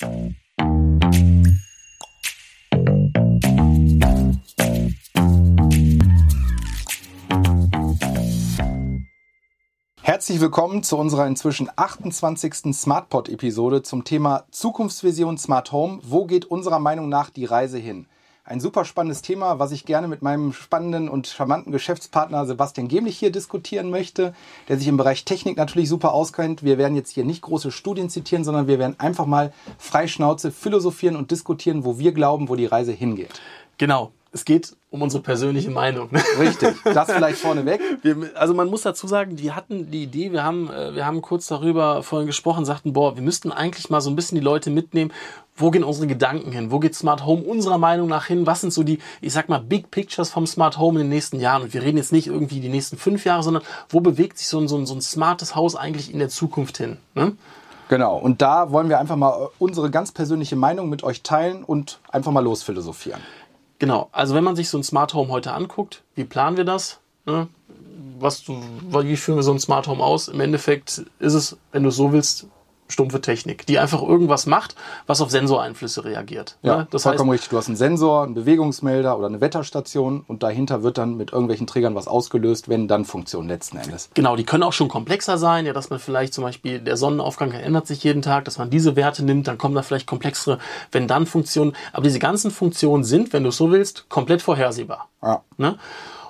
Herzlich willkommen zu unserer inzwischen 28. SmartPod-Episode zum Thema Zukunftsvision Smart Home. Wo geht unserer Meinung nach die Reise hin? Ein super spannendes Thema, was ich gerne mit meinem spannenden und charmanten Geschäftspartner Sebastian Gemlich hier diskutieren möchte, der sich im Bereich Technik natürlich super auskennt. Wir werden jetzt hier nicht große Studien zitieren, sondern wir werden einfach mal freischnauze philosophieren und diskutieren, wo wir glauben, wo die Reise hingeht. Genau es geht um unsere persönliche Meinung. Richtig, das vielleicht vorneweg. Wir, also man muss dazu sagen, die hatten die Idee, wir haben, äh, wir haben kurz darüber vorhin gesprochen, sagten, boah, wir müssten eigentlich mal so ein bisschen die Leute mitnehmen, wo gehen unsere Gedanken hin, wo geht Smart Home unserer Meinung nach hin, was sind so die, ich sag mal, Big Pictures vom Smart Home in den nächsten Jahren. Und wir reden jetzt nicht irgendwie die nächsten fünf Jahre, sondern wo bewegt sich so ein, so ein, so ein smartes Haus eigentlich in der Zukunft hin. Ne? Genau, und da wollen wir einfach mal unsere ganz persönliche Meinung mit euch teilen und einfach mal losphilosophieren. Genau, also wenn man sich so ein Smart Home heute anguckt, wie planen wir das? Ne? Was wie führen wir so ein Smart Home aus? Im Endeffekt ist es, wenn du es so willst, stumpfe Technik, die einfach irgendwas macht, was auf Sensoreinflüsse reagiert. Ja, ne? das vollkommen heißt, richtig. Du hast einen Sensor, einen Bewegungsmelder oder eine Wetterstation und dahinter wird dann mit irgendwelchen Trägern was ausgelöst, wenn dann Funktion letzten Endes. Genau, die können auch schon komplexer sein, ja, dass man vielleicht zum Beispiel der Sonnenaufgang ändert sich jeden Tag, dass man diese Werte nimmt, dann kommen da vielleicht komplexere wenn dann Funktionen. Aber diese ganzen Funktionen sind, wenn du es so willst, komplett vorhersehbar. Ja. Ne?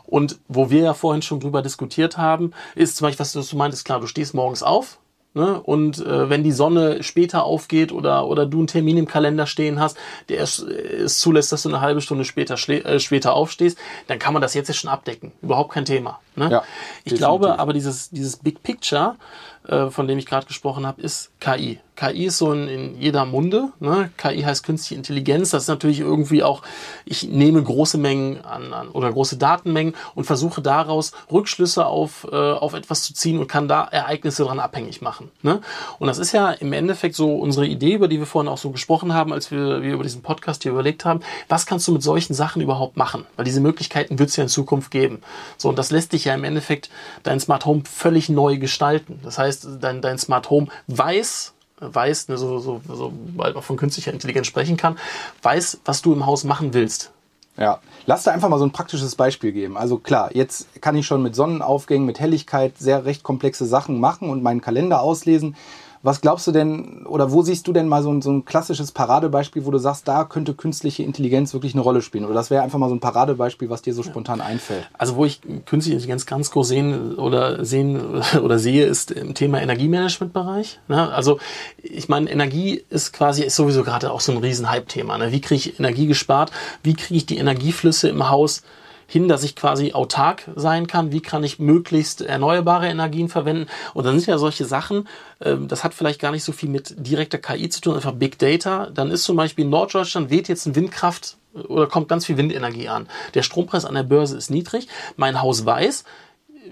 Und wo wir ja vorhin schon drüber diskutiert haben, ist zum Beispiel, was du meintest, klar, du stehst morgens auf, Ne? Und äh, wenn die Sonne später aufgeht oder, oder du einen Termin im Kalender stehen hast, der es, es zulässt, dass du eine halbe Stunde später, äh, später aufstehst, dann kann man das jetzt schon abdecken. Überhaupt kein Thema. Ne? Ja, ich glaube aber, dieses, dieses Big Picture, von dem ich gerade gesprochen habe, ist KI. KI ist so in, in jeder Munde. Ne? KI heißt künstliche Intelligenz. Das ist natürlich irgendwie auch, ich nehme große Mengen an, an oder große Datenmengen und versuche daraus Rückschlüsse auf, äh, auf etwas zu ziehen und kann da Ereignisse daran abhängig machen. Ne? Und das ist ja im Endeffekt so unsere Idee, über die wir vorhin auch so gesprochen haben, als wir, wir über diesen Podcast hier überlegt haben, was kannst du mit solchen Sachen überhaupt machen? Weil diese Möglichkeiten wird es ja in Zukunft geben. So, und das lässt dich ja im Endeffekt dein Smart Home völlig neu gestalten. Das heißt, dein, dein Smart Home weiß, weiß, ne, so, so, so, weil man von künstlicher Intelligenz sprechen kann, weiß, was du im Haus machen willst. Ja, lass da einfach mal so ein praktisches Beispiel geben. Also klar, jetzt kann ich schon mit Sonnenaufgängen, mit Helligkeit sehr recht komplexe Sachen machen und meinen Kalender auslesen. Was glaubst du denn, oder wo siehst du denn mal so ein, so ein klassisches Paradebeispiel, wo du sagst, da könnte künstliche Intelligenz wirklich eine Rolle spielen? Oder das wäre einfach mal so ein Paradebeispiel, was dir so spontan einfällt? Also wo ich künstliche Intelligenz ganz groß sehen oder sehen oder sehe, ist im Thema Energiemanagementbereich. Ne? Also ich meine, Energie ist quasi ist sowieso gerade auch so ein riesen Hype-Thema. Ne? Wie kriege ich Energie gespart? Wie kriege ich die Energieflüsse im Haus hin, dass ich quasi autark sein kann. Wie kann ich möglichst erneuerbare Energien verwenden? Und dann sind ja solche Sachen, ähm, das hat vielleicht gar nicht so viel mit direkter KI zu tun, einfach Big Data. Dann ist zum Beispiel in Norddeutschland weht jetzt ein Windkraft oder kommt ganz viel Windenergie an. Der Strompreis an der Börse ist niedrig. Mein Haus weiß,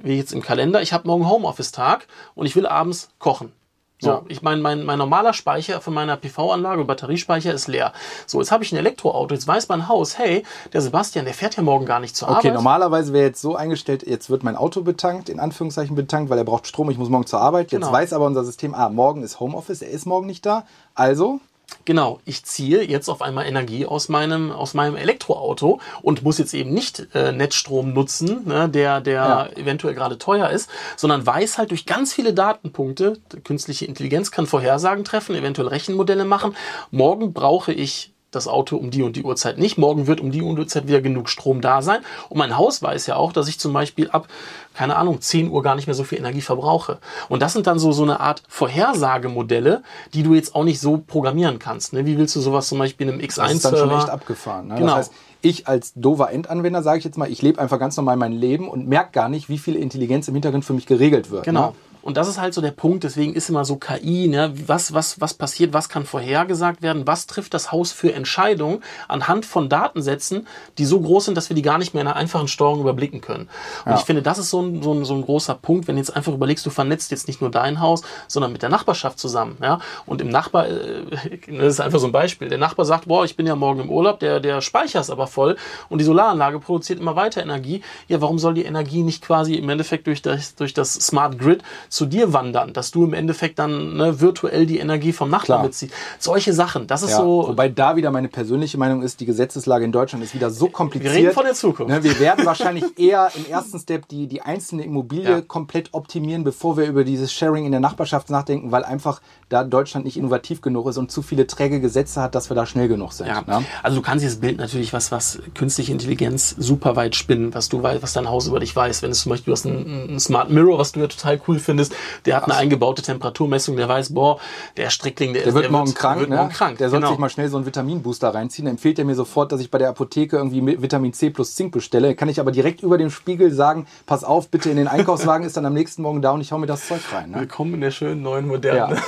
wie jetzt im Kalender, ich habe morgen Homeoffice-Tag und ich will abends kochen. So, ja. ich meine, mein, mein normaler Speicher von meiner PV-Anlage Batteriespeicher ist leer. So, jetzt habe ich ein Elektroauto, jetzt weiß mein Haus, hey, der Sebastian, der fährt ja morgen gar nicht zur okay, Arbeit. Okay, normalerweise wäre jetzt so eingestellt, jetzt wird mein Auto betankt, in Anführungszeichen betankt, weil er braucht Strom, ich muss morgen zur Arbeit. Jetzt genau. weiß aber unser System, ah, morgen ist Homeoffice, er ist morgen nicht da. Also Genau, ich ziehe jetzt auf einmal Energie aus meinem, aus meinem Elektroauto und muss jetzt eben nicht äh, Netzstrom nutzen, ne, der, der ja. eventuell gerade teuer ist, sondern weiß halt durch ganz viele Datenpunkte, künstliche Intelligenz kann Vorhersagen treffen, eventuell Rechenmodelle machen. Morgen brauche ich das Auto um die und die Uhrzeit nicht. Morgen wird um die und die Uhrzeit wieder genug Strom da sein. Und mein Haus weiß ja auch, dass ich zum Beispiel ab, keine Ahnung, 10 Uhr gar nicht mehr so viel Energie verbrauche. Und das sind dann so, so eine Art Vorhersagemodelle, die du jetzt auch nicht so programmieren kannst. Ne? Wie willst du sowas zum Beispiel in einem X1 Das ist dann schon echt abgefahren. Ne? Genau. Das heißt, ich als dover Endanwender, sage ich jetzt mal, ich lebe einfach ganz normal mein Leben und merke gar nicht, wie viel Intelligenz im Hintergrund für mich geregelt wird. Genau. Ne? Und das ist halt so der Punkt, deswegen ist immer so KI, ne? was, was, was passiert, was kann vorhergesagt werden, was trifft das Haus für Entscheidungen anhand von Datensätzen, die so groß sind, dass wir die gar nicht mehr in einer einfachen Steuerung überblicken können. Und ja. ich finde, das ist so ein, so, ein, so ein großer Punkt, wenn du jetzt einfach überlegst, du vernetzt jetzt nicht nur dein Haus, sondern mit der Nachbarschaft zusammen. Ja? Und im Nachbar, äh, das ist einfach so ein Beispiel, der Nachbar sagt, boah, ich bin ja morgen im Urlaub, der, der Speicher ist aber voll und die Solaranlage produziert immer weiter Energie. Ja, warum soll die Energie nicht quasi im Endeffekt durch das, durch das Smart Grid zu dir wandern, dass du im Endeffekt dann ne, virtuell die Energie vom Nachbarn mitziehst. Solche Sachen, das ist Ja, so. wobei da wieder meine persönliche Meinung ist, die Gesetzeslage in Deutschland ist wieder so kompliziert. reden von der Zukunft. Ne, wir werden wahrscheinlich eher im ersten Step die, die einzelne Immobilie Ja. komplett optimieren, bevor wir über dieses Sharing in der Nachbarschaft nachdenken, weil einfach da Deutschland nicht innovativ genug ist und zu viele träge Gesetze hat, dass wir da schnell genug sind. Ja. Ne? Also du kannst dieses Bild natürlich was, was künstliche Intelligenz super weit spinnen, was du weißt, was dein Haus über dich weiß. Wenn es zum Beispiel du hast ein, ein Smart Mirror, was du ja total cool findest, der hat eine eingebaute Temperaturmessung, der weiß, boah, der Strickling, der, Der ist, wird der morgen krank, wird ne? morgen krank. Der soll genau. sich mal schnell so einen Vitaminbooster reinziehen. Dann empfiehlt er mir sofort, dass ich bei der Apotheke irgendwie Vitamin C plus Zink bestelle. Kann ich aber direkt über dem Spiegel sagen, pass auf, bitte in den Einkaufswagen ist dann am nächsten Morgen da und ich hau mir das Zeug rein. Ne? Willkommen in der schönen neuen Ja. modernen.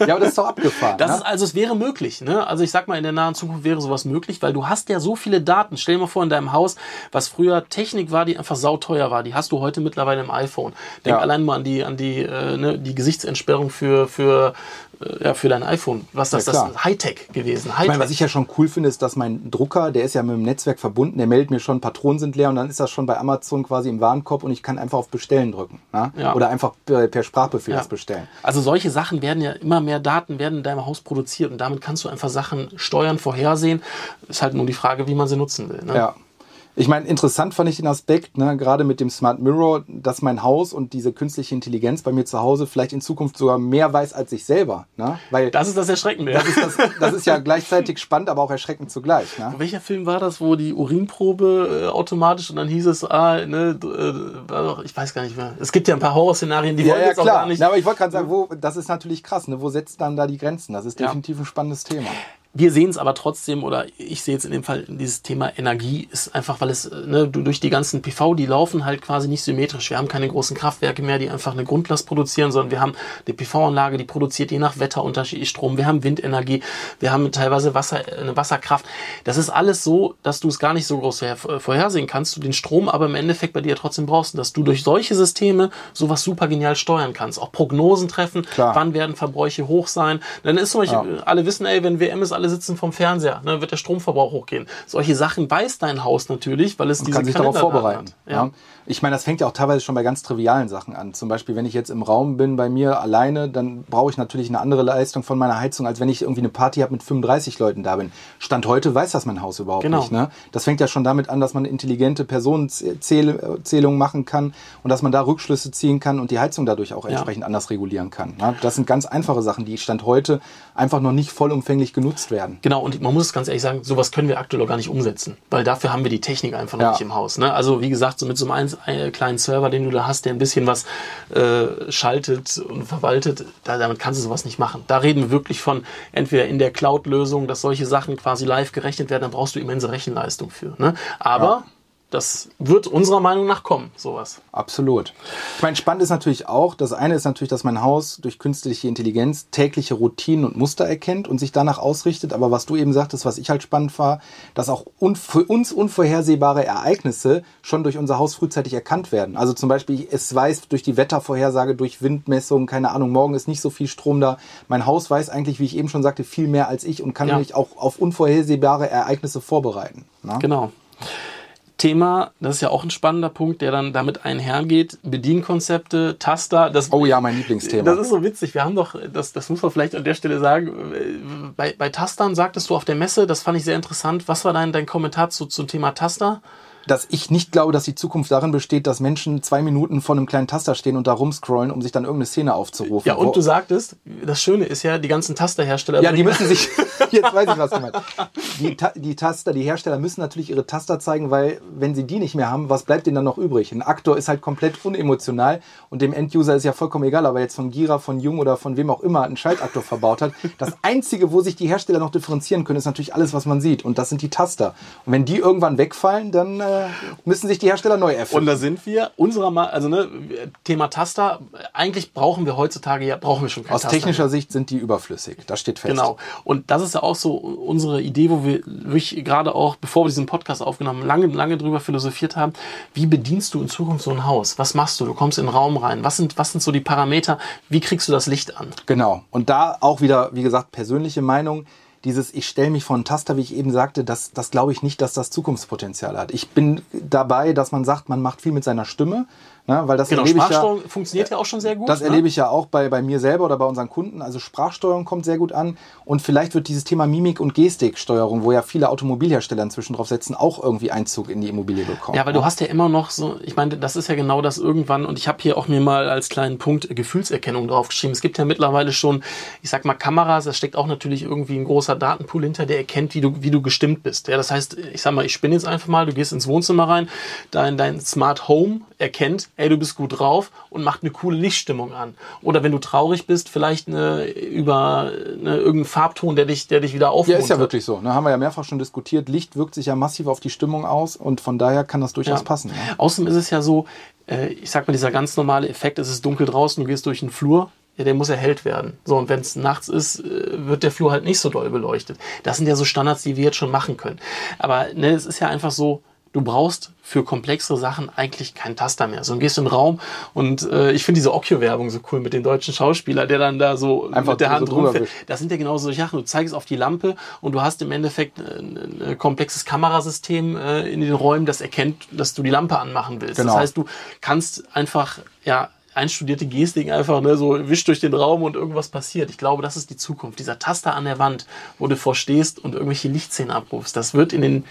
ja, aber das ist doch abgefahren. Das ne? ist also, es wäre möglich. Ne? Also ich sag mal, in der nahen Zukunft wäre sowas möglich, weil du hast ja so viele Daten. Stell dir mal vor, in deinem Haus, was früher Technik war, die einfach sauteuer war, die hast du heute mittlerweile im iPhone. Denk Ja. allein mal an die, an die, äh, ne, die Gesichtsentsperrung für, für, äh, ja, für dein iPhone. Was das, Ja, das ist Hightech gewesen. Ich Hightech. meine, was ich ja schon cool finde, ist, dass mein Drucker, der ist ja mit dem Netzwerk verbunden, der meldet mir schon, Patronen sind leer und dann ist das schon bei Amazon quasi im Warenkorb und ich kann einfach auf Bestellen drücken. Ne? Ja. Oder einfach per, per Sprachbefehl das bestellen. Also solche Sachen werden ja immer mehr Daten werden in deinem Haus produziert und damit kannst du einfach Sachen steuern, vorhersehen. Ist halt nur die Frage, wie man sie nutzen will. Ne? Ja. Ich meine, interessant fand ich den Aspekt, ne, gerade mit dem Smart Mirror, dass mein Haus und diese künstliche Intelligenz bei mir zu Hause vielleicht in Zukunft sogar mehr weiß als ich selber. Ne? Weil Das ist das Erschreckende. das, ist das, das ist ja gleichzeitig spannend, aber auch erschreckend zugleich. Ne? Welcher Film war das, wo die Urinprobe äh, automatisch und dann hieß es, ah, ne, äh, ich weiß gar nicht mehr. Es gibt ja ein paar Horrorszenarien, die Ja, wollen ja, jetzt auch klar. gar nicht. Na, aber ich wollte gerade sagen, wo, das ist natürlich krass. Ne? Wo setzt dann da die Grenzen? Das ist Ja. definitiv ein spannendes Thema. Wir sehen es aber trotzdem, oder ich sehe jetzt in dem Fall, dieses Thema Energie ist einfach, weil es äh, ne, du- durch die ganzen PV, die laufen halt quasi nicht symmetrisch. Wir haben keine großen Kraftwerke mehr, die einfach eine Grundlast produzieren, sondern wir haben eine PV-Anlage, die produziert je nach Wetter unterschiedlich Strom. Wir haben Windenergie, wir haben teilweise Wasser, äh, eine Wasserkraft. Das ist alles so, dass du es gar nicht so groß vorher- vorhersehen kannst, du den Strom aber im Endeffekt bei dir trotzdem brauchst, dass du durch solche Systeme sowas super genial steuern kannst. Auch Prognosen treffen, Klar. wann werden Verbräuche hoch sein. Dann ist zum Beispiel, alle wissen, ey, wenn WM ist, alle sitzen vom Fernseher, ne, wird der Stromverbrauch hochgehen. Solche Sachen weiß dein Haus natürlich, weil es diese kann sich darauf Kalenderdaten vorbereiten. Ja. Ja. Ich meine, das fängt ja auch teilweise schon bei ganz trivialen Sachen an. Zum Beispiel, wenn ich jetzt im Raum bin bei mir alleine, dann brauche ich natürlich eine andere Leistung von meiner Heizung, als wenn ich irgendwie eine Party habe mit 35 Leuten da bin. Stand heute weiß das mein Haus überhaupt Genau. nicht. Ne? Das fängt ja schon damit an, dass man intelligente Personenzählung machen kann und dass man da Rückschlüsse ziehen kann und die Heizung dadurch auch entsprechend anders regulieren kann. Ne? Das sind ganz einfache Sachen, die Stand heute einfach noch nicht vollumfänglich genutzt werden. Genau, und man muss es ganz ehrlich sagen, sowas können wir aktuell auch gar nicht umsetzen, weil dafür haben wir die Technik einfach noch Ja. nicht im Haus. Ne? Also wie gesagt, so mit so einem äh, kleinen Server, den du da hast, der ein bisschen was äh, schaltet und verwaltet, da, damit kannst du sowas nicht machen. Da reden wir wirklich von entweder in der Cloud-Lösung, dass solche Sachen quasi live gerechnet werden, dann brauchst du immense Rechenleistung für. Ne? Aber Ja. Das wird unserer Meinung nach kommen, sowas. Absolut. Ich meine, spannend ist natürlich auch, das eine ist natürlich, dass mein Haus durch künstliche Intelligenz tägliche Routinen und Muster erkennt und sich danach ausrichtet. Aber was du eben sagtest, was ich halt spannend war, dass auch für uns unvorhersehbare Ereignisse schon durch unser Haus frühzeitig erkannt werden. Also zum Beispiel, es weiß durch die Wettervorhersage, durch Windmessungen, keine Ahnung, morgen ist nicht so viel Strom da. Mein Haus weiß eigentlich, wie ich eben schon sagte, viel mehr als ich und kann Ja. mich auch auf unvorhersehbare Ereignisse vorbereiten. Ne? Genau. Thema, das ist ja auch ein spannender Punkt, der dann damit einhergeht. Bedienkonzepte, Taster. Das, Oh ja, mein Lieblingsthema. Das ist so witzig. Wir haben doch, das, das muss man vielleicht an der Stelle sagen, bei, bei Tastern sagtest du auf der Messe, das fand ich sehr interessant. Was war dein, dein Kommentar zu, zum Thema Taster? Dass ich nicht glaube, dass die Zukunft darin besteht, dass Menschen zwei Minuten vor einem kleinen Taster stehen und da rumscrollen, um sich dann irgendeine Szene aufzurufen. Ja, und du sagtest, das Schöne ist ja, die ganzen Tasterhersteller. ja, die müssen sich, jetzt weiß ich, was du meinst. Die, Ta die Taster, die Hersteller müssen natürlich ihre Taster zeigen, weil wenn sie die nicht mehr haben, was bleibt denen dann noch übrig? Ein Aktor ist halt komplett unemotional und dem Enduser ist ja vollkommen egal, ob er jetzt von Gira, von Jung oder von wem auch immer einen Schaltaktor verbaut hat. Das Einzige, wo sich die Hersteller noch differenzieren können, ist natürlich alles, was man sieht und das sind die Taster. Und wenn die irgendwann wegfallen, dann äh, müssen sich die Hersteller neu erfinden. Und da sind wir, unserer Ma also ne, Thema Taster, eigentlich brauchen wir heutzutage ja, brauchen wir schon kein Aus Taster technischer mehr. Sicht sind die überflüssig. Das steht fest. Genau. Und das ist ja auch so unsere Idee, wo wir wirklich gerade auch, bevor wir diesen Podcast aufgenommen haben, lange, lange drüber philosophiert haben. Wie bedienst du in Zukunft so ein Haus? Was machst du? Du kommst in den Raum rein. Was sind, was sind so die Parameter? Wie kriegst du das Licht an? Genau. Und da auch wieder, wie gesagt, persönliche Meinung. Dieses, ich stelle mich vor einen Taster, wie ich eben sagte, das, das glaube ich nicht, dass das Zukunftspotenzial hat. Ich bin dabei, dass man sagt, man macht viel mit seiner Stimme. Ne? Weil das Genau, erlebe ich ja, Sprachsteuerung funktioniert ja auch schon sehr gut. das ne? erlebe ich ja auch bei, bei mir selber oder bei unseren Kunden. Also Sprachsteuerung kommt sehr gut an. Und vielleicht wird dieses Thema Mimik- und Gestiksteuerung, wo ja viele Automobilhersteller inzwischen drauf setzen, auch irgendwie Einzug in die Immobilie bekommen. Ja, weil du hast ja immer noch so, ich meine, das ist ja genau das irgendwann, und ich habe hier auch mir mal als kleinen Punkt Gefühlserkennung draufgeschrieben. Es gibt ja mittlerweile schon, ich sag mal, Kameras, da steckt auch natürlich irgendwie ein großer Datenpool hinter, der erkennt, wie du, wie du gestimmt bist. Ja, das heißt, ich sag mal, ich spinne jetzt einfach mal, du gehst ins Wohnzimmer rein, dein, dein Smart Home erkennt, ey, du bist gut drauf und macht eine coole Lichtstimmung an. Oder wenn du traurig bist, vielleicht eine, über eine, irgendeinen Farbton, der dich, der dich wieder Ja, aufmuntert. ist ja wirklich so. Ne? Haben wir ja mehrfach schon diskutiert. Licht wirkt sich ja massiv auf die Stimmung aus und von daher kann das durchaus Ja. passen. Ne? Außerdem ist es ja so, äh, ich sag mal, dieser ganz normale Effekt, es ist dunkel draußen, du gehst durch den Flur, ja, der muss erhellt werden. So, und wenn es nachts ist, äh, wird der Flur halt nicht so doll beleuchtet. Das sind ja so Standards, die wir jetzt schon machen können. Aber ne, es ist ja einfach so, du brauchst für komplexere Sachen eigentlich keinen Taster mehr. So, du gehst in den Raum und äh, ich finde diese Occhio-Werbung so cool mit dem deutschen Schauspieler, der dann da so Einfach mit der so Hand drüber rumfährt. Das sind ja genau solche Sachen. Du zeigst auf die Lampe und du hast im Endeffekt ein, ein komplexes Kamerasystem äh, in den Räumen, das erkennt, dass du die Lampe anmachen willst. Genau. Das heißt, du kannst einfach, ja, einstudierte Gestik einfach, ne, so wisch durch den Raum und irgendwas passiert. Ich glaube, das ist die Zukunft. Dieser Taster an der Wand, wo du vorstehst und irgendwelche Lichtszenen abrufst, das wird in den,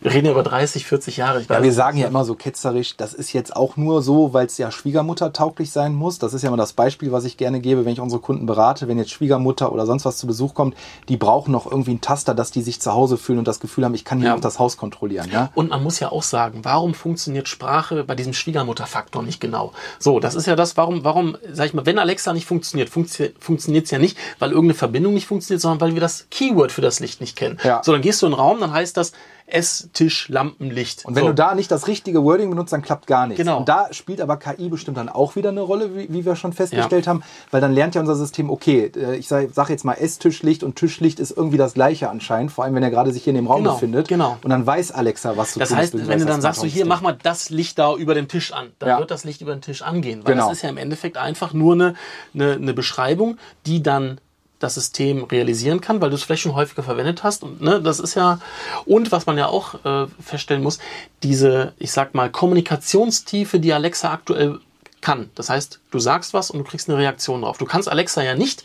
wir reden ja über 30, 40 Jahre. Ja, wir sagen ja immer so ketzerisch, das ist jetzt auch nur so, weil es ja Schwiegermutter-tauglich sein muss. Das ist ja immer das Beispiel, was ich gerne gebe, wenn ich unsere Kunden berate. Wenn jetzt Schwiegermutter oder sonst was zu Besuch kommt, die brauchen noch irgendwie einen Taster, dass die sich zu Hause fühlen und das Gefühl haben, ich kann hier Ja. noch das Haus kontrollieren. Ja? Und man muss ja auch sagen, warum funktioniert Sprache bei diesem Schwiegermutterfaktor nicht genau? So, das ist ja das, warum, warum, sag ich mal, wenn Alexa nicht funktioniert, funktio funktioniert es ja nicht, weil irgendeine Verbindung nicht funktioniert, sondern weil wir das Keyword für das Licht nicht kennen. Ja. So, dann gehst du in den Raum, dann heißt das Esstisch, Lampenlicht. Und wenn so. du da nicht das richtige Wording benutzt, dann klappt gar nichts. Genau. Und da spielt aber KI bestimmt dann auch wieder eine Rolle, wie, wie wir schon festgestellt haben, weil dann lernt ja unser System, okay, äh, ich sage sag jetzt mal Esstischlicht und Tischlicht ist irgendwie das gleiche anscheinend, vor allem wenn er gerade sich hier in dem Raum Genau, befindet. genau. Und dann weiß Alexa, was zu Das tun heißt, ist. wenn du dann das sagst, so hier, mach mal das Licht da über dem Tisch an, dann Ja. wird das Licht über den Tisch angehen. Weil Genau. das ist ja im Endeffekt einfach nur eine, eine, eine Beschreibung, die dann das System realisieren kann, weil du es vielleicht schon häufiger verwendet hast. Und ne, das ist ja, und was man ja auch äh, feststellen muss, diese, ich sag mal, Kommunikationstiefe, die Alexa aktuell kann. Das heißt, du sagst was und du kriegst eine Reaktion drauf. Du kannst Alexa ja nicht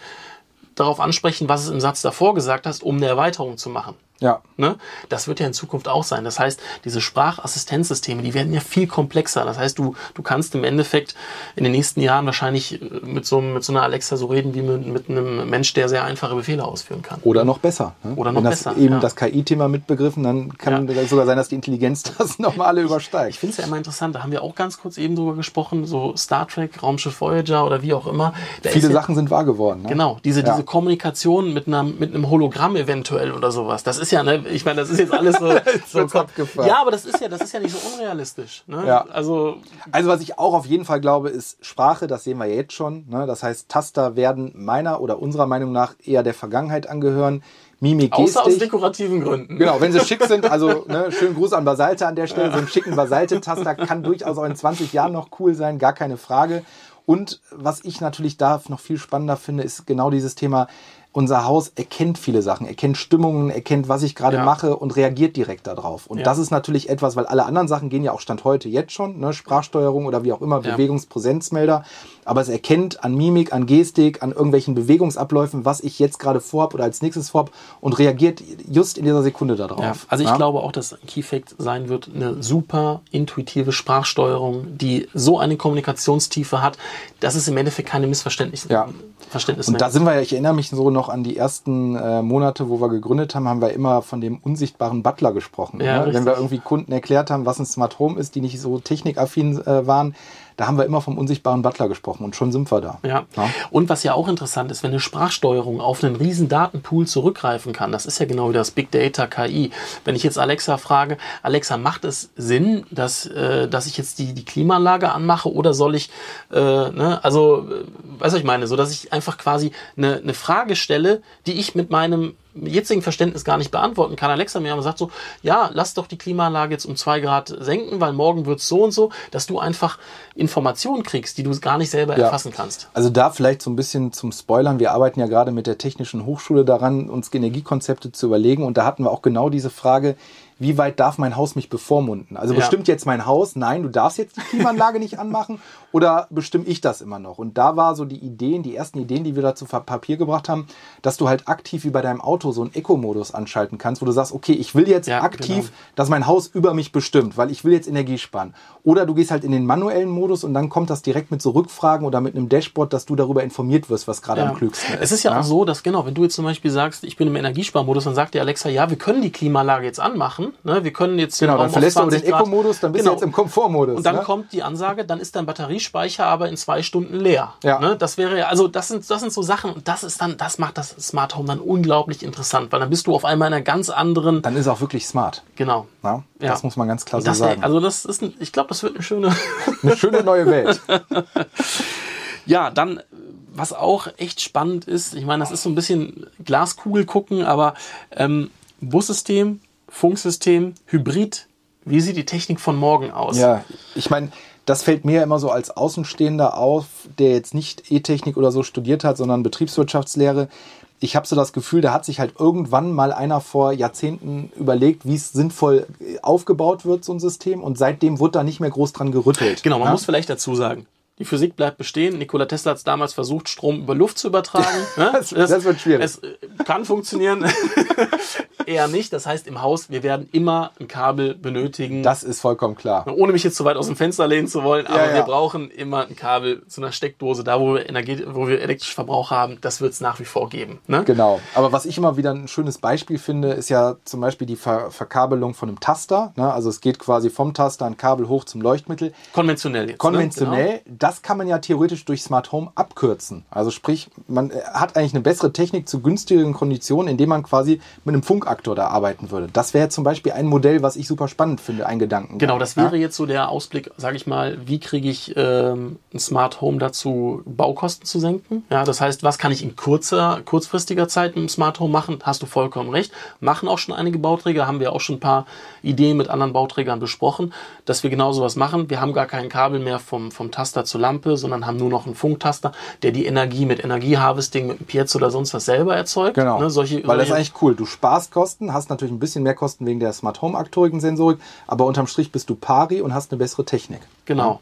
darauf ansprechen, was es im Satz davor gesagt hast, um eine Erweiterung zu machen. Ja. Ne? Das wird ja in Zukunft auch sein. Das heißt, diese Sprachassistenzsysteme, die werden ja viel komplexer. Das heißt, du, du kannst im Endeffekt in den nächsten Jahren wahrscheinlich äh, mit so, mit so einer Alexa so reden wie mit, mit einem Mensch, der sehr einfache Befehle ausführen kann. Oder noch besser. Ne? Oder noch Wenn das besser, eben ja. das KI-Thema mitbegriffen, dann kann sogar sein, dass die Intelligenz das normale Ich übersteigt. finde es ja immer interessant, da haben wir auch ganz kurz eben drüber gesprochen, so Star Trek, Raumschiff Voyager oder wie auch immer. Da Viele ist ja, Sachen sind wahr geworden. Ne? Genau, diese, Ja. diese Kommunikation mit, einer, mit einem Hologramm eventuell oder sowas. Das ist ja, ne, ich meine, das ist jetzt alles so. so abgefahren. ja, aber das ist ja, das ist ja nicht so unrealistisch. Ne? Ja. Also, Also was ich auch auf jeden Fall glaube, ist Sprache, das sehen wir jetzt schon. Ne? Das heißt, Taster werden meiner oder unserer Meinung nach eher der Vergangenheit angehören. Mimik, außer aus Gestik. dekorativen Gründen. Genau, wenn sie schick sind, also ne, schönen Gruß an Basalte an der Stelle. So einen schicken Basalte-Taster kann durchaus auch in 20 Jahren noch cool sein, gar keine Frage. Und was ich natürlich da noch viel spannender finde, ist genau dieses Thema, unser Haus erkennt viele Sachen, erkennt Stimmungen, erkennt, was ich gerade Ja. mache und reagiert direkt darauf. Und Ja. das ist natürlich etwas, weil alle anderen Sachen gehen ja auch Stand heute jetzt schon, ne, Sprachsteuerung oder wie auch immer, Ja. Bewegungspräsenzmelder. Aber es erkennt an Mimik, an Gestik, an irgendwelchen Bewegungsabläufen, was ich jetzt gerade vorhab oder als nächstes vorhab und reagiert just in dieser Sekunde darauf. Ja, also ich glaube auch, dass ein Keyfact sein wird, eine super intuitive Sprachsteuerung, die so eine Kommunikationstiefe hat, dass es im Endeffekt keine Missverständnisse Ja. Verständnisse Und da sind wir ja, ich erinnere mich so noch an die ersten äh, Monate, wo wir gegründet haben, haben wir immer von dem unsichtbaren Butler gesprochen. Ja, ne? Wenn wir irgendwie Kunden erklärt haben, was ein Smart Home ist, die nicht so technikaffin äh, waren, da haben wir immer vom unsichtbaren Butler gesprochen und schon sind wir da. Ja. Ja. Und was ja auch interessant ist, wenn eine Sprachsteuerung auf einen riesen Datenpool zurückgreifen kann, das ist ja genau wie das Big Data KI. Wenn ich jetzt Alexa frage, Alexa, macht es Sinn, dass, äh, dass ich jetzt die, die Klimaanlage anmache oder soll ich, äh, ne, also, äh, weißt du, was ich meine, so dass ich einfach quasi eine, eine Frage stelle, die ich mit meinem jetzigen Verständnis gar nicht beantworten kann. Alexa mir aber sagt so, ja, lass doch die Klimaanlage jetzt um zwei Grad senken, weil morgen wird's so und so, dass du einfach Informationen kriegst, die du gar nicht selber Ja. erfassen kannst. Also da vielleicht so ein bisschen zum Spoilern. Wir arbeiten ja gerade mit der Technischen Hochschule daran, uns Energiekonzepte zu überlegen. Und da hatten wir auch genau diese Frage, wie weit darf mein Haus mich bevormunden? Also Ja. bestimmt jetzt mein Haus, nein, du darfst jetzt die Klimaanlage nicht anmachen oder bestimme ich das immer noch? Und da war so die Ideen, die ersten Ideen, die wir da zu Papier gebracht haben, dass du halt aktiv wie bei deinem Auto so einen Eco-Modus anschalten kannst, wo du sagst, okay, ich will jetzt Ja, aktiv, genau. dass mein Haus über mich bestimmt, weil ich will jetzt Energie sparen. Oder du gehst halt in den manuellen Modus und dann kommt das direkt mit so Rückfragen oder mit einem Dashboard, dass du darüber informiert wirst, was gerade am klügsten ist. Es ist ja, ne? auch so, dass genau, wenn du jetzt zum Beispiel sagst, ich bin im Energiesparmodus, dann sagt dir Alexa, ja, wir können die Klimaanlage jetzt anmachen. Ne? Wir können jetzt Genau, dann verlässt du den 20 Grad- Eco-Modus, dann bist Genau. du jetzt im Komfortmodus. Und dann ne? kommt die Ansage, dann ist dein Batteriespeicher aber in zwei Stunden leer. Ja. Ne? Das wäre ja, also das sind, das sind so Sachen und das ist dann, das macht das Smart Home dann unglaublich interessant, weil dann bist du auf einmal in einer ganz anderen, Dann ist auch wirklich smart. genau. Na? Ja. Das muss man ganz klar so das, sagen. also das ist, ein, ich glaube, das wird eine schöne. Eine schöne neue Welt. Ja, dann, was auch echt spannend ist, ich meine, das ist so ein bisschen Glaskugel gucken, aber ähm, Bussystem, Funksystem, Hybrid, wie sieht die Technik von morgen aus? Ja, ich meine, das fällt mir immer so als Außenstehender auf, der jetzt nicht E-Technik oder so studiert hat, sondern Betriebswirtschaftslehre. Ich habe so das Gefühl, da hat sich halt irgendwann mal einer vor Jahrzehnten überlegt, wie es sinnvoll aufgebaut wird, so ein System. Und seitdem wurde da nicht mehr groß dran gerüttelt. Genau, man Ja? muss vielleicht dazu sagen, die Physik bleibt bestehen. Nikola Tesla hat es damals versucht, Strom über Luft zu übertragen. Ne? Das- das wird schwierig. Es äh, kann funktionieren, eher nicht. Das heißt, im Haus, wir werden immer ein Kabel benötigen. Das ist vollkommen klar. ohne mich jetzt zu weit aus dem Fenster lehnen zu wollen, aber ja. wir brauchen immer ein Kabel zu einer Steckdose, da wo wir, Energie, wo wir elektrischen Verbrauch haben, das wird es nach wie vor geben. Ne? Genau. Aber was ich immer wieder ein schönes Beispiel finde, ist ja zum Beispiel die Ver Verkabelung von einem Taster. Ne? Also es geht quasi vom Taster ein Kabel hoch zum Leuchtmittel. Konventionell jetzt. Konventionell, Ne? Genau. Das kann man ja theoretisch durch Smart Home abkürzen. Also sprich, man äh, hat eigentlich eine bessere Technik zu günstigeren Konditionen, indem man quasi mit einem Funkaktor da arbeiten würde. Das wäre zum Beispiel ein Modell, was ich super spannend finde, ein Gedanken. Genau, das wäre jetzt so der Ausblick, sage ich mal, wie kriege ich ähm, ein Smart Home dazu, Baukosten zu senken? Ja, das heißt, was kann ich in kurzer, kurzfristiger Zeit mit dem Smart Home machen? Hast du vollkommen recht. Machen auch schon einige Bauträger, haben wir auch schon ein paar Ideen mit anderen Bauträgern besprochen, dass wir genau sowas machen. Wir haben gar kein Kabel mehr vom, vom Taster zur Lampe, sondern haben nur noch einen Funktaster, der die Energie mit Energieharvesting, mit einem Piezo oder sonst was selber erzeugt. Genau. Ne, solche, Weil das ist eigentlich cool. Du sparst Kosten, hast natürlich ein bisschen mehr Kosten wegen der Smart Home Aktorik-Sensorik, aber unterm Strich bist du pari und hast eine bessere Technik. Genau.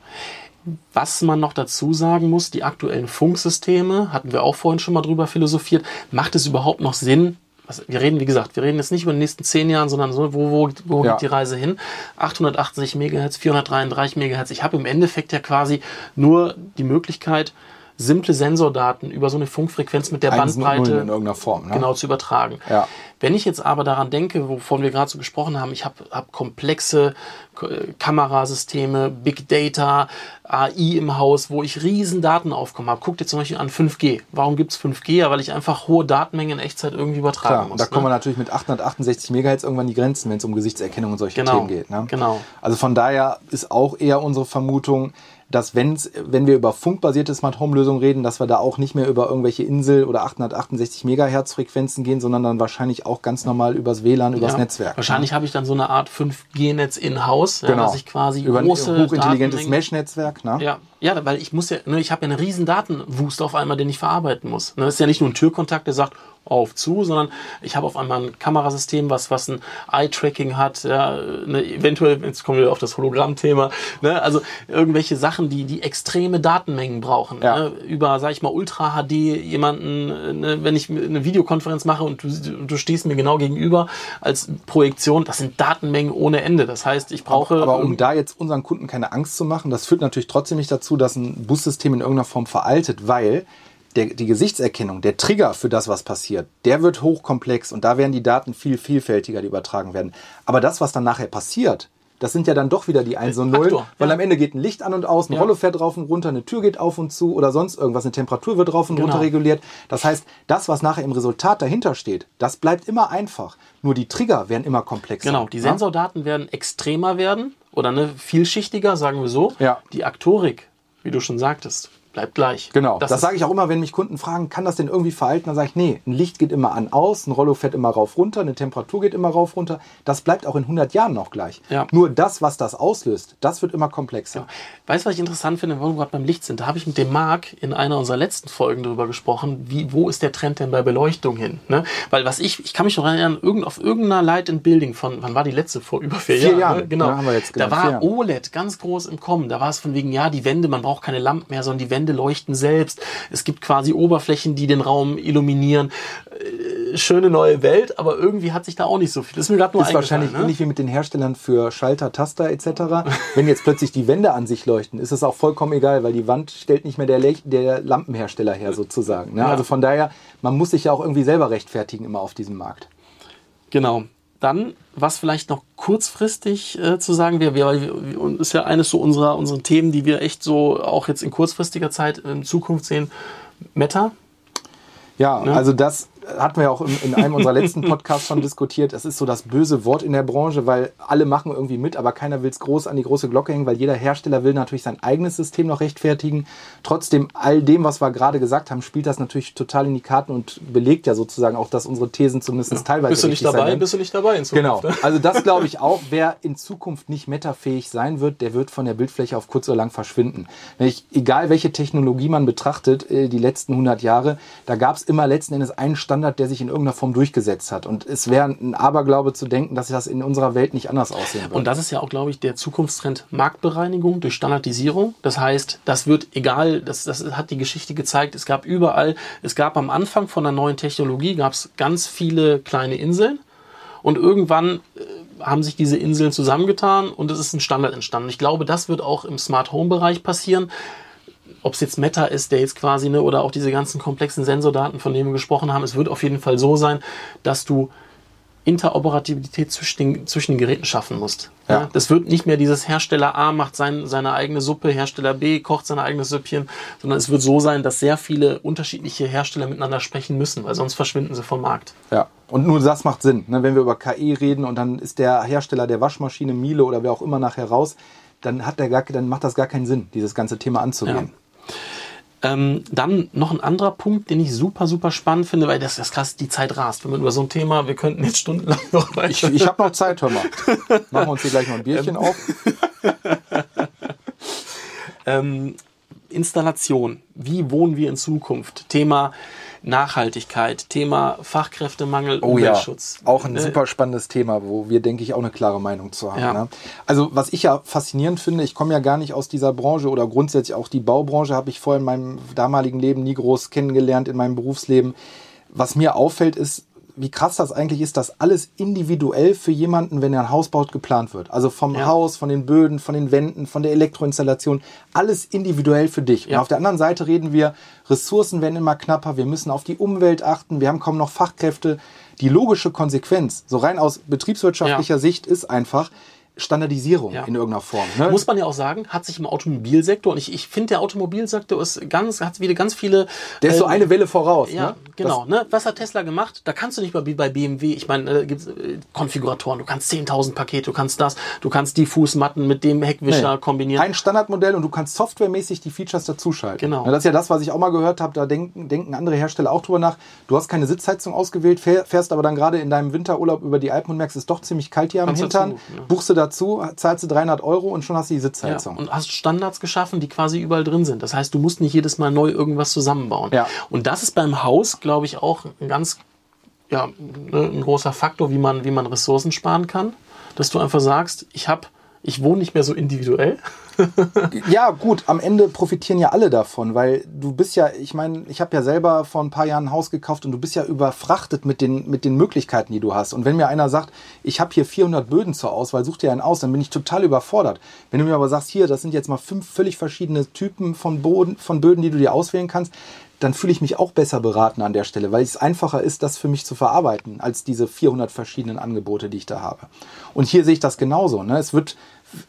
Was man noch dazu sagen muss, die aktuellen Funksysteme, hatten wir auch vorhin schon mal drüber philosophiert, macht es überhaupt noch Sinn? Was, wir reden, wie gesagt, wir reden jetzt nicht über die nächsten zehn Jahren, sondern so, wo, wo, wo Ja. geht die Reise hin? 880 Megahertz, 433 Megahertz. Ich habe im Endeffekt ja quasi nur die Möglichkeit, simple Sensordaten über so eine Funkfrequenz mit der Bandbreite in irgendeiner Form. Ne? genau zu übertragen. Ja. Wenn ich jetzt aber daran denke, wovon wir gerade so gesprochen haben, ich habe hab komplexe äh, Kamerasysteme, Big Data, AI im Haus, wo ich riesen Datenaufkommen habe. Guck dir zum Beispiel an 5G. Warum gibt's 5G? Ja, weil ich einfach hohe Datenmengen in Echtzeit irgendwie übertragen Klar, muss. und da ne? kommen wir natürlich mit 868 Megahertz irgendwann die Grenzen, wenn es um Gesichtserkennung und solche Genau, Themen geht. Ne? genau. Also von daher ist auch eher unsere Vermutung, dass wenn's, wenn wir über funkbasierte Smart Home Lösungen reden, dass wir da auch nicht mehr über irgendwelche Insel- oder 868 Megahertz Frequenzen gehen, sondern dann wahrscheinlich auch ganz normal übers WLAN, übers Ja. Netzwerk. Wahrscheinlich habe ich dann so eine Art 5G-Netz in-house, ja, Genau. dass ich quasi über ein hochintelligentes Mesh-Netzwerk. Ne? Ja, ja, weil ich muss ja, ne, ich habe ja einen riesen Datenwust auf einmal, den ich verarbeiten muss. Ne, das ist ja nicht nur ein Türkontakt, der sagt auf zu, sondern ich habe auf einmal ein Kamerasystem, was was ein Eye-Tracking hat, ja, ne, eventuell jetzt kommen wir auf das Hologramm-Thema, ne, also irgendwelche Sachen, die die extreme Datenmengen brauchen, Ja. ne, über sag ich mal Ultra HD jemanden, ne, wenn ich eine Videokonferenz mache und du, und du stehst mir genau gegenüber als Projektion, das sind Datenmengen ohne Ende. Das heißt, ich brauche Aber um da jetzt unseren Kunden keine Angst zu machen, das führt natürlich trotzdem nicht dazu, dass ein Bussystem in irgendeiner Form veraltet, weil der, die Gesichtserkennung, der Trigger für das, was passiert, der wird hochkomplex und da werden die Daten viel vielfältiger, die übertragen werden. Aber das, was dann nachher passiert, das sind ja dann doch wieder die 1 und 0, Faktor, weil ja. am Ende geht ein Licht an und aus, ein Ja. Rollo fährt rauf und runter, eine Tür geht auf und zu oder sonst irgendwas, eine Temperatur wird rauf und Genau. runter reguliert. Das heißt, das, was nachher im Resultat dahinter steht, das bleibt immer einfach. Nur die Trigger werden immer komplexer. Genau, die Ja? Sensordaten werden extremer werden oder ne, vielschichtiger, sagen wir so. Ja. Die Aktorik, wie du schon sagtest, bleibt gleich. Genau, das, ist- sage ich auch immer, wenn mich Kunden fragen, kann das denn irgendwie verhalten? Dann sage ich, nee, ein Licht geht immer an, aus, ein Rollo fährt immer rauf, runter, eine Temperatur geht immer rauf, runter. Das bleibt auch in 100 Jahren noch gleich. Ja. Nur das, was das auslöst, das wird immer komplexer. Weißt du, was ich interessant finde, wo wir gerade beim Licht sind? Da habe ich mit dem Marc in einer unserer letzten Folgen darüber gesprochen, wie, wo ist der Trend denn bei Beleuchtung hin? Ne? Weil was ich, ich kann mich noch erinnern, irgend, auf irgendeiner Light and Building von, wann war die letzte? Vor über vier, Vier Jahren. Jahren. Ne? Genau. Ja, da genau, vier war Jahre. OLED ganz groß im Kommen. Da war es von wegen, ja, die Wände, man braucht keine Lampen mehr, sondern die Wände leuchten selbst. Es gibt quasi Oberflächen, die den Raum illuminieren. Äh, schöne neue Welt, aber irgendwie hat sich da auch nicht so viel. Das ist mir gerade nur ist wahrscheinlich ne? ähnlich wie mit den Herstellern für Schalter, Taster etc. Wenn jetzt plötzlich die Wände an sich leuchten, ist es auch vollkommen egal, weil die Wand stellt nicht mehr der, Lech- der Lampenhersteller her sozusagen. Ne? Ja. Also von daher, man muss sich ja auch irgendwie selber rechtfertigen immer auf diesem Markt. Genau. Dann, was vielleicht noch kurzfristig äh, zu sagen wäre, wir, weil wir, und ist ja eines so unserer unseren Themen, die wir echt so auch jetzt in kurzfristiger Zeit in Zukunft sehen. Meta. Ja, Ne? also das hatten wir auch in, in einem unserer letzten Podcasts schon diskutiert. Es ist so das böse Wort in der Branche, weil alle machen irgendwie mit, aber keiner will es groß an die große Glocke hängen, weil jeder Hersteller will natürlich sein eigenes System noch rechtfertigen. Trotzdem, all dem, was wir gerade gesagt haben, spielt das natürlich total in die Karten und belegt ja sozusagen auch, dass unsere Thesen zumindest teilweise Bist du nicht dabei? Bist du nicht dabei in Genau. Zukunft? Ne? Also das glaube ich auch. Wer in Zukunft nicht metafähig sein wird, der wird von der Bildfläche auf kurz oder lang verschwinden. Ich, egal welche Technologie man betrachtet, äh, die letzten 100 Jahre, da gab es immer letzten Endes einen Standard, der sich in irgendeiner Form durchgesetzt hat. Und es wäre ein Aberglaube zu denken, dass das in unserer Welt nicht anders aussehen wird. Und das ist ja auch, glaube ich, der Zukunftstrend Marktbereinigung durch Standardisierung. Das heißt, das wird egal, das, das hat die Geschichte gezeigt, es gab überall, es gab am Anfang von einer neuen Technologie, gab es ganz viele kleine Inseln und irgendwann äh, haben sich diese Inseln zusammengetan und es ist ein Standard entstanden. Ich glaube, das wird auch im Smart Home Bereich passieren. Ob es jetzt Meta ist, der jetzt quasi, ne, oder auch diese ganzen komplexen Sensordaten, von denen wir gesprochen haben, es wird auf jeden Fall so sein, dass du Interoperabilität zwischen den, zwischen den Geräten schaffen musst. Ja. Ja. Das wird nicht mehr dieses Hersteller A macht sein, seine eigene Suppe, Hersteller B kocht sein eigenes Süppchen, sondern es wird so sein, dass sehr viele unterschiedliche Hersteller miteinander sprechen müssen, weil sonst verschwinden sie vom Markt. Ja, und nur das macht Sinn. Ne? Wenn wir über KI reden und dann ist der Hersteller der Waschmaschine, Miele oder wer auch immer nachher raus, dann, hat der gar, dann macht das gar keinen Sinn, dieses ganze Thema anzugehen. Ähm, dann noch ein anderer Punkt, den ich super, super spannend finde, weil das, das ist krass, die Zeit rast. Wenn man über so ein Thema, wir könnten jetzt stundenlang noch weiter. Ich, ich habe noch Zeit, hör mal. Machen wir uns hier gleich noch ein Bierchen auf. Ähm, Installation. Wie wohnen wir in Zukunft? Thema Nachhaltigkeit, Thema Fachkräftemangel, Oh ja, Umweltschutz. auch ein Ne? super spannendes Thema, wo wir, denke ich, auch eine klare Meinung zu haben. Ja. Ne? Also was ich ja faszinierend finde, ich komme ja gar nicht aus dieser Branche oder grundsätzlich auch die Baubranche habe ich vorher in meinem damaligen Leben nie groß kennengelernt, in meinem Berufsleben. Was mir auffällt, ist, wie krass das eigentlich ist, dass alles individuell für jemanden, wenn er ein Haus baut, geplant wird. Also vom Ja. Haus, von den Böden, von den Wänden, von der Elektroinstallation, alles individuell für dich. Und Ja. auf der anderen Seite reden wir, Ressourcen werden immer knapper, wir müssen auf die Umwelt achten, wir haben kaum noch Fachkräfte. Die logische Konsequenz, so rein aus betriebswirtschaftlicher Ja. Sicht, ist einfach Standardisierung Ja. in irgendeiner Form. Ne? Muss man ja auch sagen, hat sich im Automobilsektor, und ich, ich finde, der Automobilsektor ist ganz, hat wieder ganz viele. der ist so ähm, eine Welle voraus. Ja, ne? genau. Ne? Was hat Tesla gemacht? Da kannst du nicht mal wie bei BMW, ich meine, da gibt's äh, Konfiguratoren, du kannst 10.000 Pakete, du kannst das, du kannst die Fußmatten mit dem Heckwischer Nee. kombinieren. Ein Standardmodell und du kannst softwaremäßig die Features dazuschalten. Genau. Na, Das ist ja das, was ich auch mal gehört habe. Da denken, denken andere Hersteller auch drüber nach. Du hast keine Sitzheizung ausgewählt, fähr- fährst aber dann gerade in deinem Winterurlaub über die Alpen und merkst, es ist doch ziemlich kalt hier am Kannst Hintern. dazu, ja. Buchst du dazu, zahlst du 300 Euro und schon hast du die ja, Sitzheizung. und hast Standards geschaffen, die quasi überall drin sind. Das heißt, du musst nicht jedes Mal neu irgendwas zusammenbauen. Ja. Und das ist beim Haus, glaube ich, auch ein ganz ja, ne, ein großer Faktor, wie man, wie man Ressourcen sparen kann. Dass du einfach sagst, ich habe, ich wohne nicht mehr so individuell. Ja, gut, am Ende profitieren ja alle davon, weil du bist ja, ich meine, ich habe ja selber vor ein paar Jahren ein Haus gekauft und du bist ja überfrachtet mit den, mit den Möglichkeiten, die du hast. Und wenn mir einer sagt, ich habe hier 400 Böden zur Auswahl, such dir einen aus, dann bin ich total überfordert. Wenn du mir aber sagst, hier, das sind jetzt mal fünf völlig verschiedene Typen von, Boden, von Böden, die du dir auswählen kannst, dann fühle ich mich auch besser beraten an der Stelle, weil es einfacher ist, das für mich zu verarbeiten, als diese 400 verschiedenen Angebote, die ich da habe. Und hier sehe ich das genauso. Ne? Es wird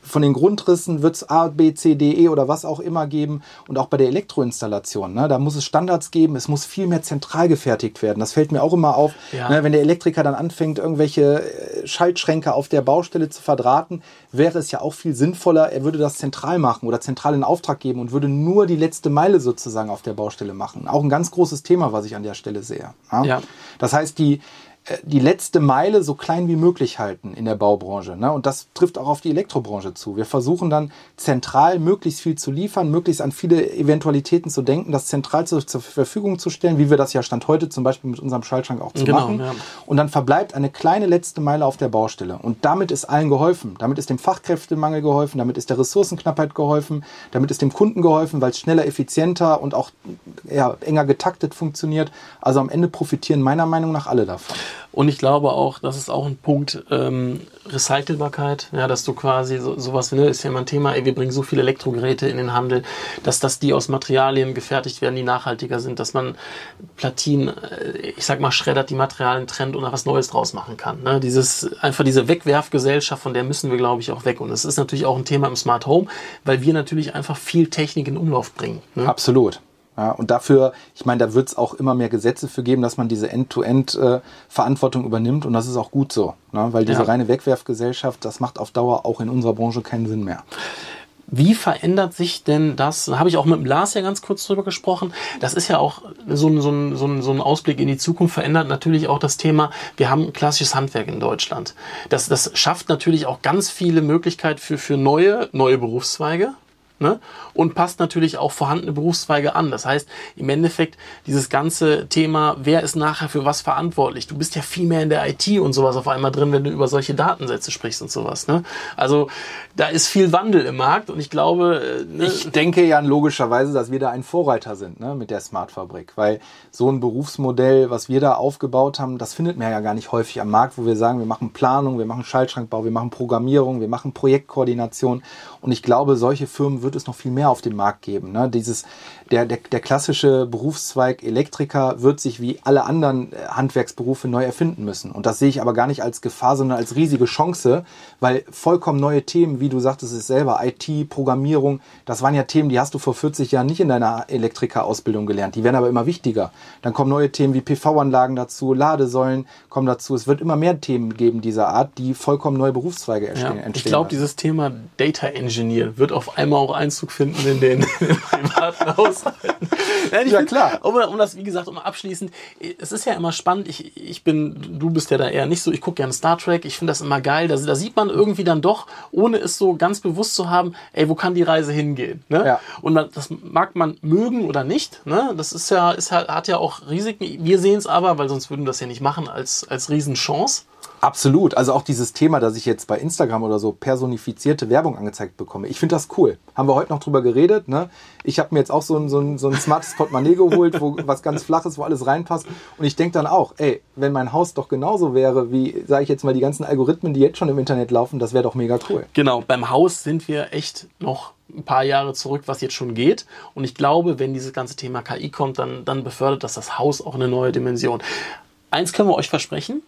von den Grundrissen wird es A, B, C, D, E oder was auch immer geben. Und auch bei der Elektroinstallation, ne, da muss es Standards geben, es muss viel mehr zentral gefertigt werden. Das fällt mir auch immer auf, Ja. ne, wenn der Elektriker dann anfängt, irgendwelche äh, Schaltschränke auf der Baustelle zu verdrahten, wäre es ja auch viel sinnvoller, er würde das zentral machen oder zentral in Auftrag geben und würde nur die letzte Meile sozusagen auf der Baustelle machen. Auch ein ganz großes Thema, was ich an der Stelle sehe. Ja. Das heißt, die, die letzte Meile so klein wie möglich halten in der Baubranche. Ne? Und das trifft auch auf die Elektrobranche zu. Wir versuchen dann zentral möglichst viel zu liefern, möglichst an viele Eventualitäten zu denken, das zentral zu, zur Verfügung zu stellen, wie wir das ja Stand heute zum Beispiel mit unserem Schaltschrank auch zu Genau, machen. ja. Und dann verbleibt eine kleine letzte Meile auf der Baustelle. Und damit ist allen geholfen. Damit ist dem Fachkräftemangel geholfen, damit ist der Ressourcenknappheit geholfen, damit ist dem Kunden geholfen, weil es schneller, effizienter und auch ja, enger getaktet funktioniert. Also am Ende profitieren meiner Meinung nach alle davon. Und ich glaube auch, das ist auch ein Punkt, ähm, Recycelbarkeit, ja, dass du quasi so, sowas, ne, ist ja immer ein Thema, ey, wir bringen so viele Elektrogeräte in den Handel, dass, dass die aus Materialien gefertigt werden, die nachhaltiger sind, dass man Platinen, äh, ich sag mal, schreddert die Materialien, trennt und da was Neues draus machen kann. Ne? Dieses, einfach diese Wegwerfgesellschaft, von der müssen wir, glaube ich, auch weg. Und es ist natürlich auch ein Thema im Smart Home, weil wir natürlich einfach viel Technik in Umlauf bringen. Ne? Absolut. Ja, und dafür, ich meine, da wird es auch immer mehr Gesetze für geben, dass man diese End-to-End-Verantwortung übernimmt. Und das ist auch gut so. Ne? Weil diese Ja. reine Wegwerfgesellschaft, das macht auf Dauer auch in unserer Branche keinen Sinn mehr. Wie verändert sich denn das? Da habe ich auch mit dem Lars ja ganz kurz drüber gesprochen. Das ist ja auch so ein, so, ein, so, ein, so ein Ausblick in die Zukunft, verändert natürlich auch das Thema, wir haben ein klassisches Handwerk in Deutschland. Das, das schafft natürlich auch ganz viele Möglichkeiten für, für neue, neue Berufszweige. Ne? Und passt natürlich auch vorhandene Berufszweige an. Das heißt, im Endeffekt dieses ganze Thema, wer ist nachher für was verantwortlich? Du bist ja viel mehr in der IT und sowas auf einmal drin, wenn du über solche Datensätze sprichst und sowas. Ne? Also da ist viel Wandel im Markt und ich glaube, äh, ne, Ich denke ja logischerweise, dass wir da ein Vorreiter sind ne, mit der Smart Fabrik, weil so ein Berufsmodell, was wir da aufgebaut haben, das findet man ja gar nicht häufig am Markt, wo wir sagen, wir machen Planung, wir machen Schaltschrankbau, wir machen Programmierung, wir machen Projektkoordination und ich glaube, solche Firmen wird es noch viel mehr auf dem Markt geben. Ne? Dieses, der, der, der klassische Berufszweig Elektriker wird sich wie alle anderen äh, Handwerksberufe neu erfinden müssen und das sehe ich aber gar nicht als Gefahr, sondern als riesige Chance, weil vollkommen neue Themen, wie du sagtest es selber, IT, Programmierung, das waren ja Themen, die hast du vor 40 Jahren nicht in deiner Elektrikerausbildung gelernt. Die werden aber immer wichtiger. Dann kommen neue Themen wie PV-Anlagen dazu, Ladesäulen kommen dazu. Es wird immer mehr Themen geben dieser Art, die vollkommen neue Berufszweige Ja, entstehen. ich entstehen glaube, dieses Thema Data Engineer wird auf einmal auch Einzug finden in den, in den privaten Haushalten. Nein, Ja, klar. Um, um das, wie gesagt, um abschließend, es ist ja immer spannend. Ich, ich bin, du bist ja da eher nicht so. Ich gucke gerne Star Trek. Ich finde das immer geil. Da, da sieht man irgendwie dann doch, ohne es so ganz bewusst zu haben, ey, wo kann die Reise hingehen? Ne? Ja. Und man, das mag man mögen oder nicht. Ne? Das ist ja, ist hat ja auch Risiken. Wir sehen es aber, weil sonst würden wir das ja nicht machen, als, als Riesenchance. Absolut. Also auch dieses Thema, dass ich jetzt bei Instagram oder so personifizierte Werbung angezeigt bekomme. Ich finde das cool. Haben wir heute noch drüber geredet. Ne? Ich habe mir jetzt auch so ein, so ein, so ein smartes Portemonnaie geholt, wo was ganz flaches, wo alles reinpasst. Und ich denke dann auch, ey, wenn mein Haus doch genauso wäre, wie, sage ich jetzt mal, die ganzen Algorithmen, die jetzt schon im Internet laufen, das wäre doch mega cool. Genau, beim Haus sind wir echt noch ein paar Jahre zurück, was jetzt schon geht. Und ich glaube, wenn dieses ganze Thema KI kommt, dann, dann befördert das das Haus auch eine neue Dimension. Eins können wir euch versprechen.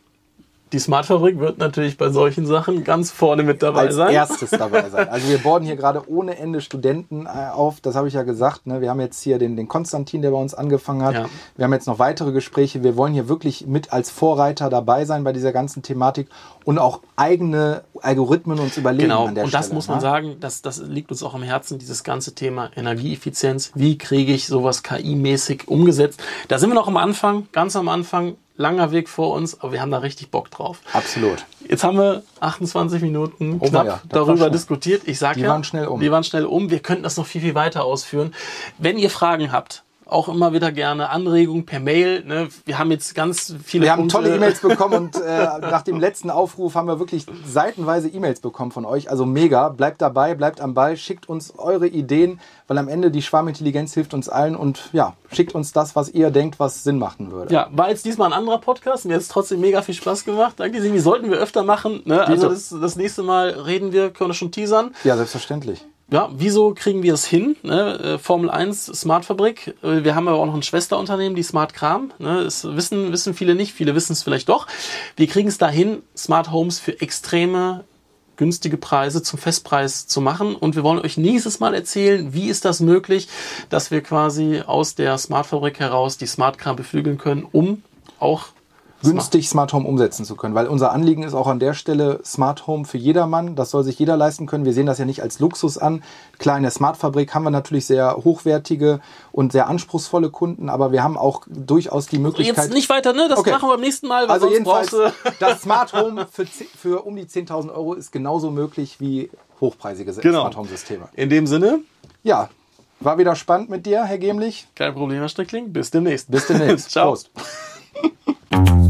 Die Smart Fabrik wird natürlich bei solchen Sachen ganz vorne mit dabei als sein. erstes dabei sein. Also wir borden hier gerade ohne Ende Studenten äh, auf, das habe ich ja gesagt. Ne? Wir haben jetzt hier den, den Konstantin, der bei uns angefangen hat. Ja. Wir haben jetzt noch weitere Gespräche. Wir wollen hier wirklich mit als Vorreiter dabei sein bei dieser ganzen Thematik und auch eigene Algorithmen uns überlegen Genau, an der und Stelle. das muss man ne? sagen, das, das liegt uns auch am Herzen, dieses ganze Thema Energieeffizienz. Wie kriege ich sowas KI-mäßig umgesetzt? Da sind wir noch am Anfang, ganz am Anfang, langer Weg vor uns, aber wir haben da richtig Bock drauf. Absolut. Jetzt haben wir 28 Minuten Oh knapp ja, darüber diskutiert. Ich sag Die ja, waren schnell um. Die waren schnell um. Wir könnten das noch viel, viel weiter ausführen. Wenn ihr Fragen habt, auch immer wieder gerne Anregungen per Mail. Ne? Wir haben jetzt ganz viele Wir haben Punkte. tolle E-Mails bekommen und äh, nach dem letzten Aufruf haben wir wirklich seitenweise E-Mails bekommen von euch. Also mega. Bleibt dabei, bleibt am Ball, schickt uns eure Ideen, weil am Ende die Schwarmintelligenz hilft uns allen und ja, schickt uns das, was ihr denkt, was Sinn machen würde. Ja, war jetzt diesmal ein anderer Podcast. Mir hat es trotzdem mega viel Spaß gemacht. Danke, Simi. Sollten wir öfter machen. Ne? Also das, das nächste Mal reden wir, können wir schon teasern. Ja, selbstverständlich. Ja, wieso kriegen wir es hin? Ne? Äh, Formel 1 Smart Fabrik. Äh, Wir haben aber auch noch ein Schwesterunternehmen, die Smart Kram. Ne? Das wissen, wissen viele nicht, viele wissen es vielleicht doch. Wir kriegen es dahin, Smart Homes für extreme günstige Preise zum Festpreis zu machen. Und wir wollen euch nächstes Mal erzählen, wie ist das möglich, dass wir quasi aus der Smartfabrik heraus die Smartkram beflügeln können, um auch günstig Smart Home umsetzen zu können. Weil unser Anliegen ist auch an der Stelle Smart Home für jedermann. Das soll sich jeder leisten können. Wir sehen das ja nicht als Luxus an. Klar, in der Smartfabrik haben wir natürlich sehr hochwertige und sehr anspruchsvolle Kunden, aber wir haben auch durchaus die Möglichkeit. Jetzt nicht weiter, ne? Das Okay. machen wir beim nächsten Mal. Weil also jedenfalls, das Smart Home für, für um die 10.000 Euro ist genauso möglich wie hochpreisige Genau. Smart Home Systeme. In dem Sinne, Ja, war wieder spannend mit dir, Herr Gemlich. kein Problem, Herr Strickling. Bis demnächst. Bis demnächst. Ciao. Prost.